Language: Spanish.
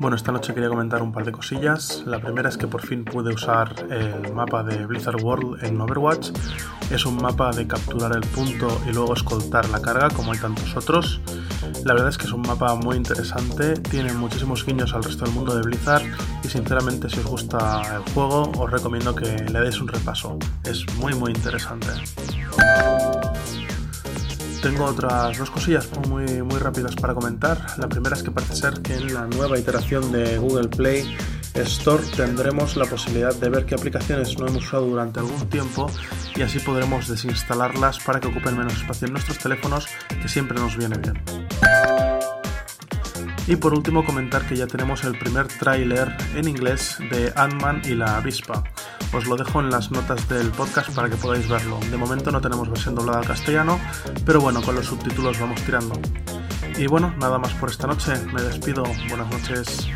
Bueno, esta noche quería comentar un par de cosillas. La primera es que por fin pude usar el mapa de Blizzard World en Overwatch. Es un mapa de capturar el punto y luego escoltar la carga, como hay tantos otros. La verdad es que es un mapa muy interesante, tiene muchísimos guiños al resto del mundo de Blizzard y sinceramente si os gusta el juego os recomiendo que le deis un repaso. Es muy muy interesante. Tengo otras dos cosillas muy, muy rápidas para comentar. La primera es que parece ser que en la nueva iteración de Google Play Store tendremos la posibilidad de ver qué aplicaciones no hemos usado durante algún tiempo y así podremos desinstalarlas para que ocupen menos espacio en nuestros teléfonos, que siempre nos viene bien. Y por último comentar que ya tenemos el primer tráiler en inglés de Ant-Man y la avispa. Os lo dejo en las notas del podcast para que podáis verlo. De momento no tenemos versión doblada al castellano, pero bueno, con los subtítulos vamos tirando. Y bueno, nada más por esta noche. Me despido. Buenas noches.